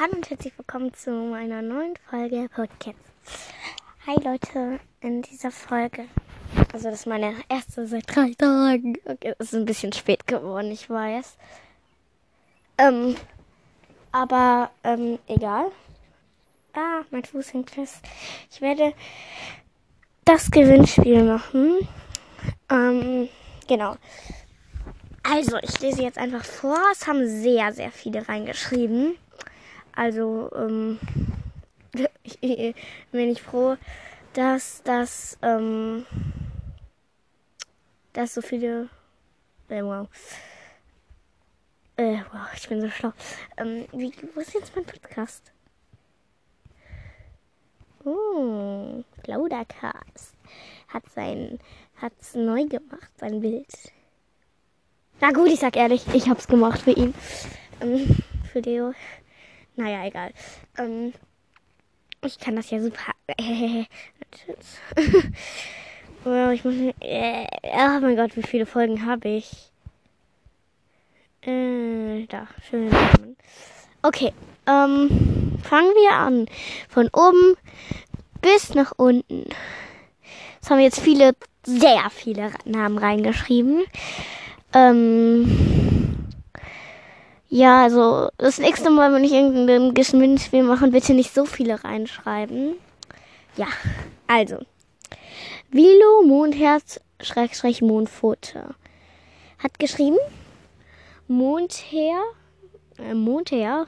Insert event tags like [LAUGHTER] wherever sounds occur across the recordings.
Hallo und herzlich willkommen zu meiner neuen Folge Podcast. Hi Leute, in dieser Folge, also das ist meine erste seit drei Tagen. Okay, es ist ein bisschen spät geworden, ich weiß. Ähm, aber ähm, egal. Ah, mein Fuß hängt fest. Ich werde das Gewinnspiel machen. Ähm, genau. Also, ich lese jetzt einfach vor. Es haben sehr, sehr viele reingeschrieben. Also ähm, ich, bin ich froh, dass das ähm, dass so viele äh, wow. Äh, wow, ich bin so schlau. Ähm, wie, wo ist jetzt mein Podcast? Oh, Plaudercast hat sein hat's neu gemacht, sein Bild. Na gut, ich sag ehrlich, ich hab's gemacht für ihn. Ähm, für Leo. Naja, egal. Ähm, ich kann das ja super. [LAUGHS] oh, ich muss. Äh, oh mein Gott, wie viele Folgen habe ich? Äh, da, schöne Namen. Okay, ähm, fangen wir an. Von oben bis nach unten. Es haben jetzt viele, sehr viele Namen reingeschrieben. Ähm, ja, also das nächste Mal, wenn ich irgendein Geschwindigspiel machen, bitte nicht so viele reinschreiben. Ja, also. Vilo Mondherz Schrägstrich Mondpfote hat geschrieben Mondher äh, Mondher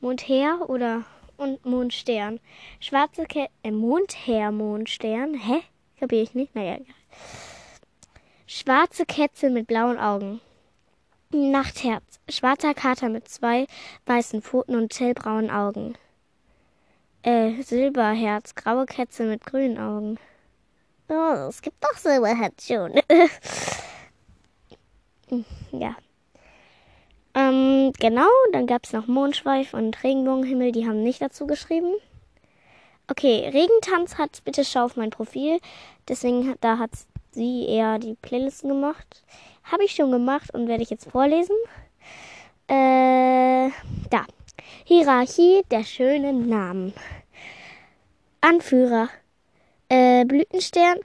Mondher oder und Mondstern. Schwarze Ke äh, Mondher Mondstern. Hä? Kapier ich nicht. Naja, egal. Schwarze Kätze mit blauen Augen. Nachtherz. Schwarzer Kater mit zwei weißen Pfoten und hellbraunen Augen. Äh, Silberherz. Graue Kätze mit grünen Augen. Oh, es gibt doch Silberherz schon. [LAUGHS] ja. Ähm, genau, dann gab es noch Mondschweif und Regenbogenhimmel, die haben nicht dazu geschrieben. Okay, Regentanz hat bitte schau auf mein Profil. Deswegen, da hat sie eher die Playlisten gemacht. Habe ich schon gemacht und werde ich jetzt vorlesen. Äh, da. Hierarchie der schönen Namen. Anführer. Äh, Blütenstern.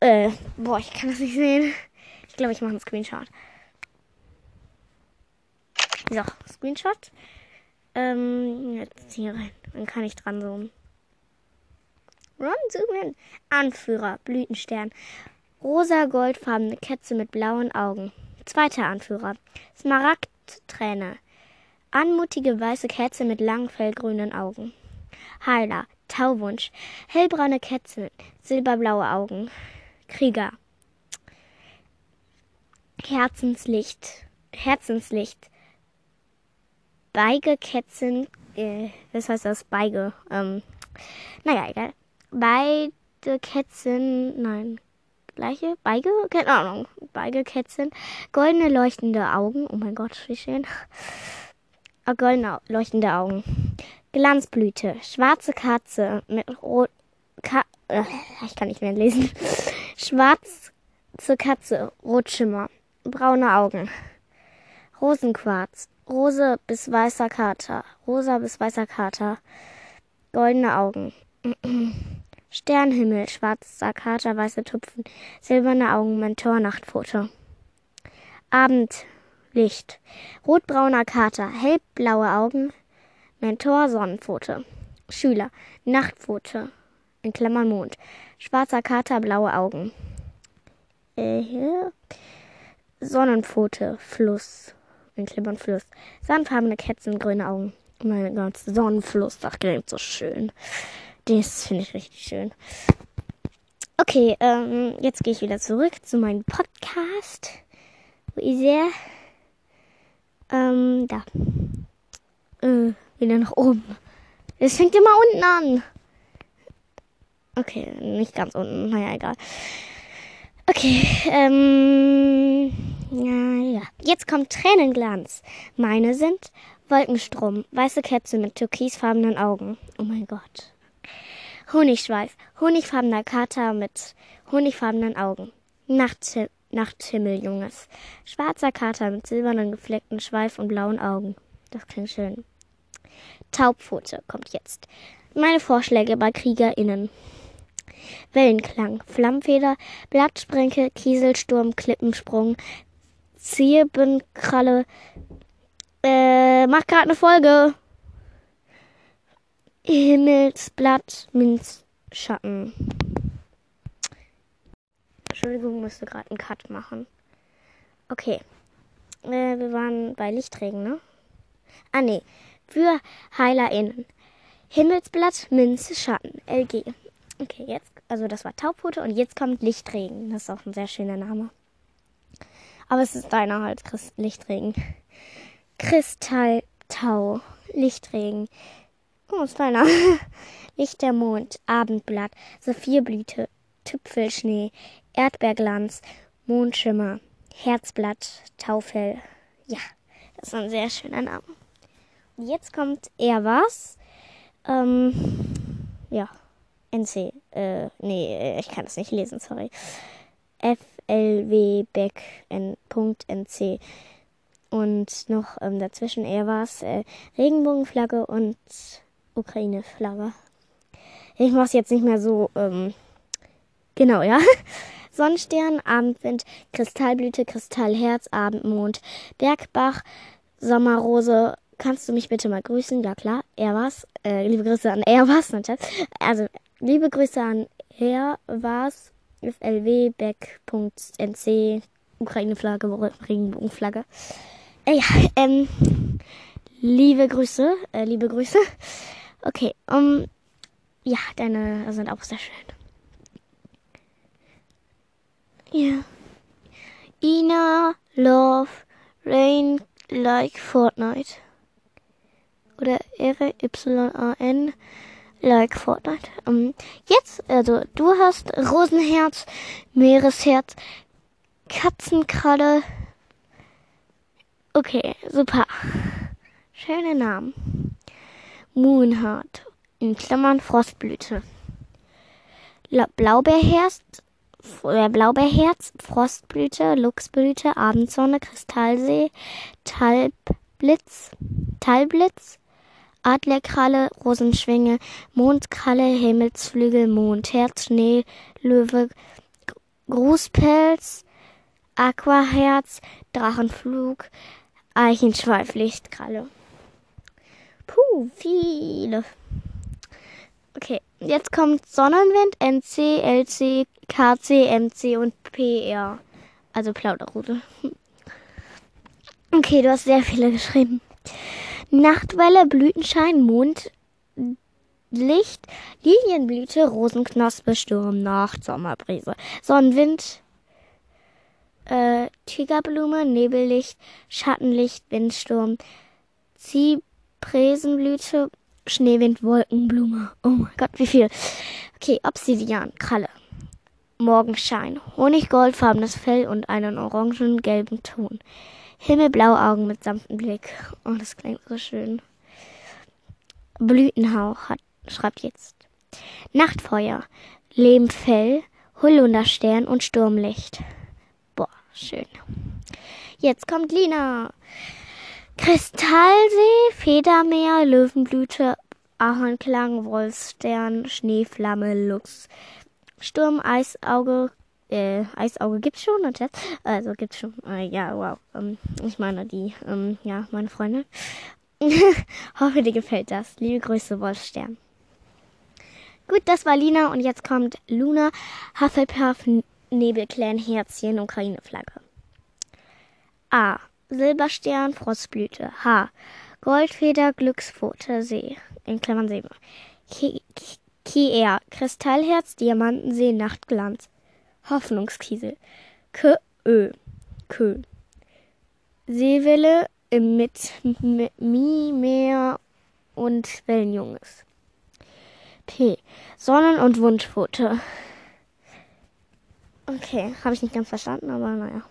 Äh, boah, ich kann das nicht sehen. Ich glaube, ich mache einen Screenshot. So, Screenshot. Ähm, jetzt hier rein. Dann kann ich dran zoomen. Run, zoom in. Anführer, Blütenstern. Rosa goldfarbene Kätze mit blauen Augen. Zweiter Anführer. Smaragdträne. Anmutige weiße Kätze mit langen fellgrünen Augen. Heiler. Tauwunsch. Hellbraune Kätze mit silberblaue Augen. Krieger. Herzenslicht. Herzenslicht. Beigekätzen. Äh, was heißt das? Beige. Ähm, naja, egal. Beide Kätzen. Nein gleiche Beige, keine Ahnung, Beigekätzchen, goldene leuchtende Augen, oh mein Gott, wie schön. Oh, goldene leuchtende Augen. Glanzblüte, schwarze Katze mit rot, Ka äh, ich kann nicht mehr lesen. Schwarze Katze, Rotschimmer, braune Augen. Rosenquarz, rose bis weißer Kater, rosa bis weißer Kater, goldene Augen. [CLEARS THROAT] Sternhimmel, schwarzer Kater, weiße Tupfen, silberne Augen, Mentor-Nachtfoto. Abendlicht, rotbrauner Kater, hellblaue Augen, Mentor, Sonnenpfote. Schüler, Nachtpfote, in Klammern Mond, schwarzer Kater, blaue Augen. Äh, Sonnenpfote, Fluss, in Klammern Fluss. Sandfarbene Kätzen, grüne Augen. Mein Gott, Sonnenfluss, das klingt so schön. Das finde ich richtig schön. Okay, ähm, jetzt gehe ich wieder zurück zu meinem Podcast. Wo ist er? Ähm, da. Äh, wieder nach oben. Es fängt immer unten an. Okay, nicht ganz unten. Naja, egal. Okay, ähm, ja, ja. Jetzt kommt Tränenglanz. Meine sind Wolkenstrom, weiße Kätze mit türkisfarbenen Augen. Oh mein Gott. Honigschweif, honigfarbener Kater mit honigfarbenen Augen. Nachthimmel, Nachthimmeljunges, schwarzer Kater mit silbernen gefleckten Schweif und blauen Augen. Das klingt schön. Taubpfote kommt jetzt. Meine Vorschläge bei KriegerInnen. Wellenklang, Flammfeder, Blattsprenkel, Kieselsturm, Klippensprung, Zirbenkralle. Äh, mach gerade eine Folge. Himmelsblatt, Minzschatten. Entschuldigung, musste gerade einen Cut machen. Okay. Äh, wir waren bei Lichtträgen, ne? Ah, nee. Für HeilerInnen. Himmelsblatt, Minze, Schatten. LG. Okay, jetzt, also das war Taubpute und jetzt kommt Lichtregen. Das ist auch ein sehr schöner Name. Aber es ist deiner halt, Christ Lichtregen. Kristalltau, Lichtregen. Oh, ist deiner. [LAUGHS] Lichtermond, Abendblatt, Saphirblüte, Tüpfelschnee, Erdbeerglanz, Mondschimmer, Herzblatt, Taufell. Ja, das ist ein sehr schöner Name. Und jetzt kommt er was. Ähm, ja, NC. Äh, nee, äh, ich kann es nicht lesen, sorry. FLW Beck N.NC. Und noch ähm, dazwischen er was. Äh, Regenbogenflagge und Ukraine-Flagge. Ich mache es jetzt nicht mehr so, ähm, genau, ja. [LAUGHS] Sonnenstern, Abendwind, Kristallblüte, Kristallherz, Abendmond, Bergbach, Sommerrose. Kannst du mich bitte mal grüßen? Ja klar, er war's. Äh, liebe Grüße an er war's. Also, liebe Grüße an er war's. flwbeck.nc Ukraine-Flagge, Regenbogenflagge. Äh, ja, ähm, liebe Grüße, äh, liebe Grüße. Okay, um, ja, deine sind auch sehr schön. Ja. Ina Love Rain Like Fortnite. Oder R-Y-A-N Like Fortnite. Um, jetzt, also du hast Rosenherz, Meeresherz, Katzenkralle. Okay, super. Schöne Namen. Moonheart. In Klammern Frostblüte. Blaubeerherz, oder Blaubeerherz, Frostblüte, Luchsblüte, Abendsonne, Kristallsee, Talblitz, Talblitz, Adlerkralle, Rosenschwinge, Mondkralle, Himmelsflügel, Mondherz, Schnee, Löwe, Grußpelz, Aquaherz, Drachenflug, Eichenschweiflichtkralle. Puh, viele. Okay, jetzt kommt Sonnenwind, NC, LC, KC, MC und PR. Also Plauderrute. [LAUGHS] Okay, du hast sehr viele geschrieben. Nachtwelle, Blütenschein, Mondlicht, Lilienblüte, Rosenknospe, Sturm, Nacht, Sommerbrise, Sonnenwind, äh, Tigerblume, Nebellicht, Schattenlicht, Windsturm, Zypressenblüte, Schneewind, Wolkenblume. Oh mein Gott, wie viel. Okay, Obsidian, Kralle. Morgenschein, Honiggoldfarbenes Fell und einen orangen-gelben Ton. Himmelblaue Augen mit sanftem Blick. Oh, das klingt so schön. Blütenhauch hat, schreibt jetzt. Nachtfeuer, Lehmfell, Holunderstern und Sturmlicht. Boah, schön. Jetzt kommt Lina. Kristallsee, Federmeer, Löwenblüte, Ahornklang, Wolfsstern, Schneeflamme, Luchs, Sturm, Eisauge, äh, Eisauge gibt's schon, jetzt, also gibt's schon, äh, ja, wow, ähm, ich meine die, ähm, ja, meine Freunde. [LAUGHS] Hoffe, dir gefällt das. Liebe Grüße, Wolfsstern. Gut, das war Lina und jetzt kommt Luna, Hufflepuff, Nebelclan, Herzchen, Ukraine-Flagge. A. Silberstern, Frostblüte. H. Goldfeder, Glückspfote, See. In Klammern See. Kier, Kristallherz, Diamantensee, Nachtglanz. Hoffnungskiesel. K, Ö, Kö. Seewelle mit Mi, Meer und Wellenjunges. P. Sonnen- und Wunschfote. Okay, habe ich nicht ganz verstanden, aber naja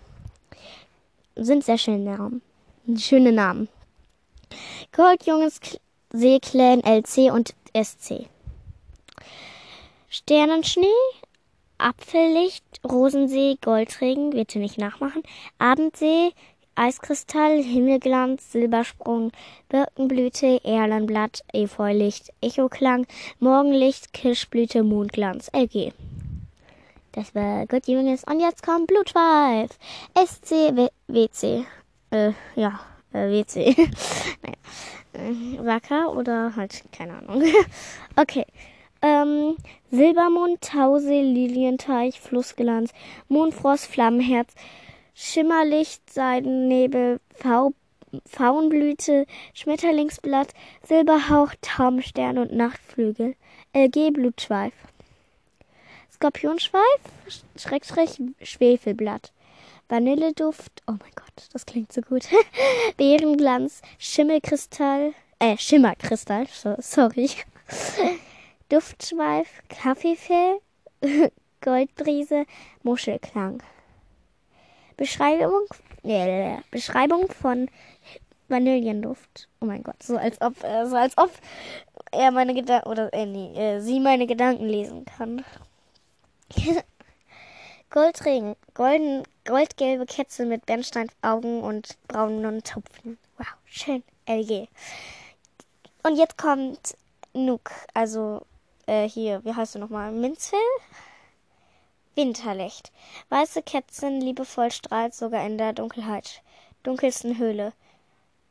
sind sehr schöne Namen. Schöne Namen. Goldjunges Seeclan LC und SC. Sternenschnee, Apfellicht, Rosensee, Goldregen, bitte nicht nachmachen. Abendsee, Eiskristall, Himmelglanz, Silbersprung, Birkenblüte, Erlenblatt, Efeulicht, Echoklang, Morgenlicht, Kirschblüte, Mondglanz, LG. Das war gut, Jungs. Und jetzt kommt Blutschweif. SC, WC. Äh, ja, äh, WC. [LAUGHS] naja. Äh, Wacker oder halt, keine Ahnung. [LAUGHS] okay. Ähm, Silbermond, Tause, Lilienteich, Flussglanz, Mondfrost, Flammenherz, Schimmerlicht, Seidennebel, v Faunblüte, Schmetterlingsblatt, Silberhauch, Taubenstern und Nachtflügel. LG Blutschweif. Skorpionschweif, Schrägstrich, Schwefelblatt. Vanilleduft, oh mein Gott, das klingt so gut. [LAUGHS] Beerenglanz, Schimmelkristall, äh, Schimmerkristall, sorry. [LAUGHS] Duftschweif, Kaffeefell, [LAUGHS] Goldbrise, Muschelklang. Beschreibung, äh, Beschreibung von Vanillenduft. Oh mein Gott, so als ob, äh, so als ob er meine Gedanken oder äh, nee, äh, sie meine Gedanken lesen kann. [LAUGHS] Goldring, golden, goldgelbe Kätze mit Bernsteinaugen und braunen Tupfen. Wow, schön. LG. Und jetzt kommt Nook, also äh, hier, wie heißt du nochmal? Minzfell? Winterlicht. Weiße Kätzchen, liebevoll strahlt sogar in der Dunkelheit. Dunkelsten Höhle.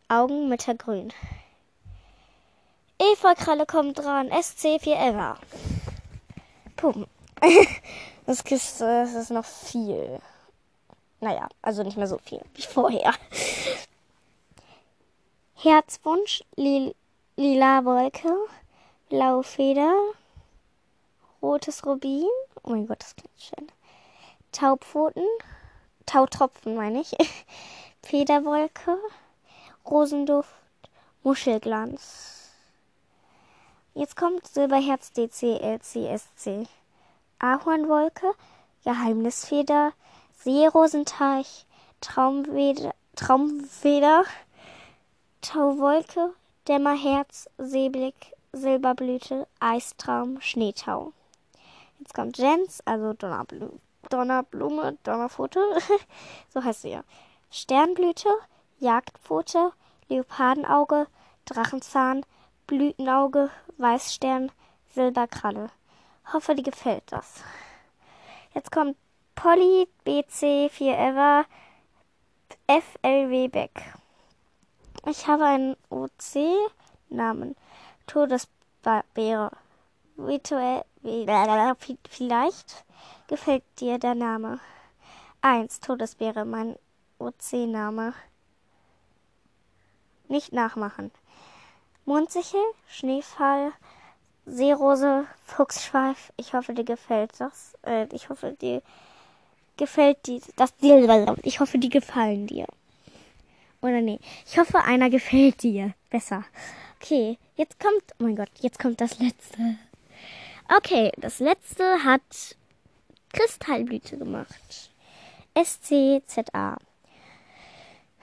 Augen mittergrün. Efeukralle kommt dran. SC4 Ever. Pum. [LAUGHS] das, ist, das ist noch viel. Naja, also nicht mehr so viel wie vorher. Herzwunsch, Lil lila Wolke, blaue Feder, rotes Rubin. Oh mein Gott, das klingt schön. Taupfoten, Tautropfen meine ich. [LAUGHS] Federwolke, Rosenduft, Muschelglanz. Jetzt kommt Silberherz DC LCSC. Ahornwolke, Geheimnisfeder, Seerosenteich, Traumfeder, Tauwolke, Dämmerherz, Seeblick, Silberblüte, Eistraum, Schneetau. Jetzt kommt Jens, also Donnerblume, Donnerblume, Donnerpfote, [LAUGHS] so heißt sie ja. Sternblüte, Jagdpfote, Leopardenauge, Drachenzahn, Blütenauge, Weißstern, Silberkralle. Hoffe, dir gefällt das. Jetzt kommt Polly BC 4 Ever FLW Beck. Ich habe einen OC-Namen. Todesbeere. Vielleicht gefällt dir der Name. 1. Todesbeere, mein OC-Name. Nicht nachmachen. Mondsichel, Schneefall, Seerose, Fuchsschweif. Ich hoffe, dir gefällt das. Äh, ich hoffe, dir gefällt die, das, ich hoffe, die gefallen dir. Oder nee, ich hoffe, einer gefällt dir. Besser. Okay, jetzt kommt, oh mein Gott, jetzt kommt das letzte. Okay, das letzte hat Kristallblüte gemacht. SCZA.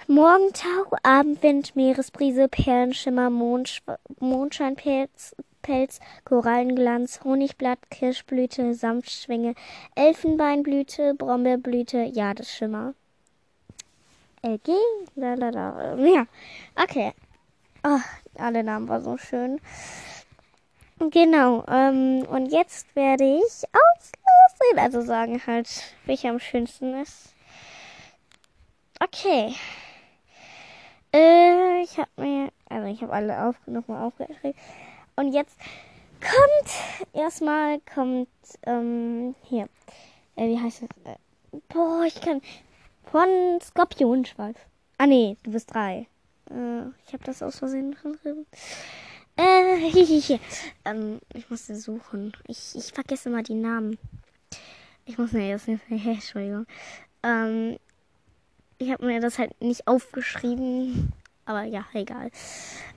Morgentau, Abendwind, Meeresbrise, Perlenschimmer, Mondsch Mondscheinpelz, Pelz, Korallenglanz, Honigblatt, Kirschblüte, Samtschwinge, Elfenbeinblüte, Brombeerblüte, Jadesschimmer. LG? Da, da, da. Ja, okay. Oh, alle Namen waren so schön. Genau, ähm, und jetzt werde ich auslösen, also sagen halt, welcher am schönsten ist. Okay. Äh, ich habe mir, also ich habe alle auf, nochmal aufgeschrieben. Und jetzt kommt, erstmal kommt, ähm, hier, äh, wie heißt es? Äh, boah, ich kann, von Skorpionschweif. Ah, nee, du bist drei. Äh, ich habe das aus Versehen geschrieben. Äh, hier. ähm, ich muss den suchen. Ich, ich vergesse mal die Namen. Ich muss mir jetzt nicht, [LAUGHS] Entschuldigung. Ähm, ich habe mir das halt nicht aufgeschrieben. Aber ja, egal.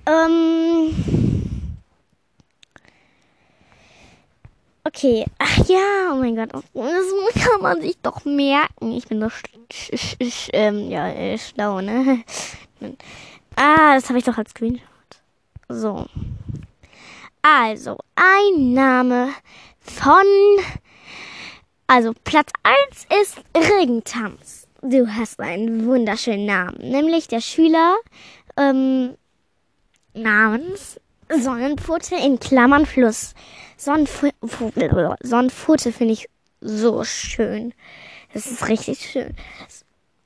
Ähm. Okay. Ach ja, oh mein Gott. Das kann man sich doch merken. Ich bin doch ähm, ja, äh, schlau, ne? [LAUGHS] Ah, das habe ich doch als Screenshot. So. Also, ein Name von. Also, Platz 1 ist Regentanz. du hast einen wunderschönen Namen, nämlich der Schüler ähm, namens Sonnenpfote in Klammern Fluss. Sonnenpfote finde ich so schön. Das ist richtig schön.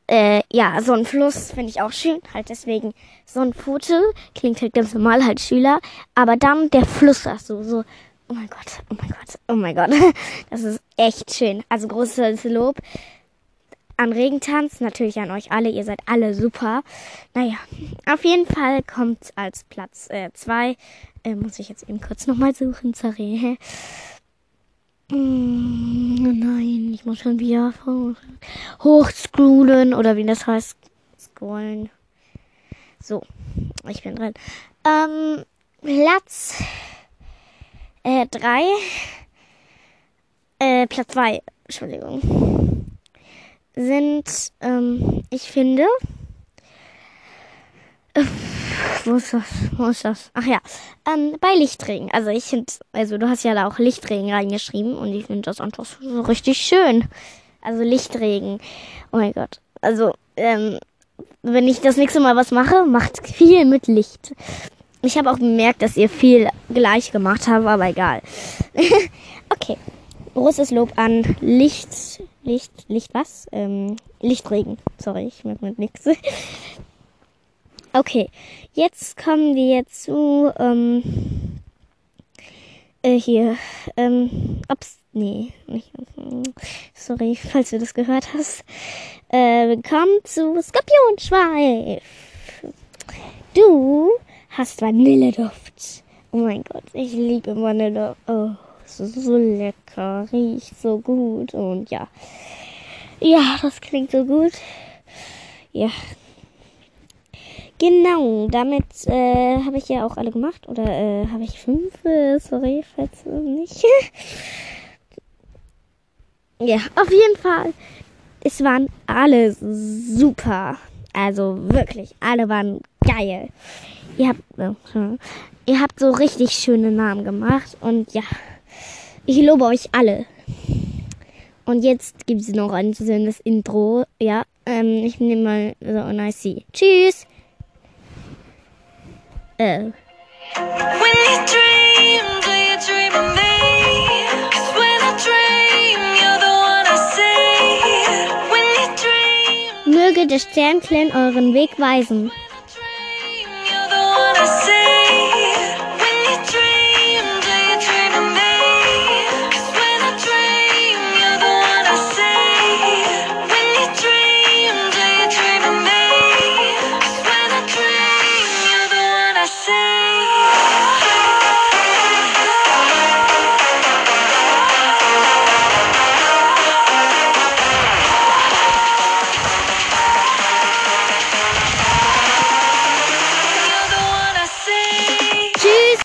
Äh, ja, Sonnenfluss finde ich auch schön. Halt deswegen Sonnenpfote klingt halt ganz normal, halt Schüler. Aber dann der Fluss, so, so. Oh mein Gott, oh mein Gott, oh mein Gott. [LAUGHS] Das ist echt schön. Also großes Lob an Regentanz, natürlich an euch alle, ihr seid alle super. Naja, auf jeden Fall kommt als Platz 2, äh, äh, muss ich jetzt eben kurz nochmal suchen, sorry. [LAUGHS] Mm, nein, ich muss schon wieder hochscrollen oder wie das heißt, scrollen. So, ich bin drin. Ähm, Platz 3, äh, äh, Platz 2, Entschuldigung sind, ähm, ich finde, äh, wo ist das? Wo ist das? Ach ja, ähm, bei Lichtregen. Also ich finde, also du hast ja da auch Lichtregen reingeschrieben und ich finde das einfach so richtig schön. Also Lichtregen. Oh mein Gott. Also, ähm, wenn ich das nächste Mal was mache, macht viel mit Licht. Ich habe auch bemerkt, dass ihr viel gleich gemacht habt, aber egal. [LAUGHS] okay. Großes Lob an Licht, Licht, Licht was? Ähm, Lichtregen. Sorry, ich merke mit nichts. [LAUGHS] Okay, jetzt kommen wir zu, ähm, äh, hier, ähm, ups, nee, nicht, sorry, [LAUGHS] falls du das gehört hast. Äh, willkommen zu Skorpionschweif. Du hast Vanilleduft. Oh mein Gott, ich liebe Vanille. Oh so lecker, riecht so gut und ja. Ja, das klingt so gut. Ja. Genau, damit äh, habe ich ja auch alle gemacht. Oder äh, habe ich fünf? Äh, sorry, falls nicht. [LAUGHS] ja, auf jeden Fall. Es waren alle super. Also wirklich, alle waren geil. Ihr habt, äh, ihr habt so richtig schöne Namen gemacht und ja. Ich lobe euch alle. Und jetzt gibt es noch ein das Intro. Ja, ähm, ich nehme mal so ein I see. Tschüss. Äh. Möge der Sternklein euren Weg weisen.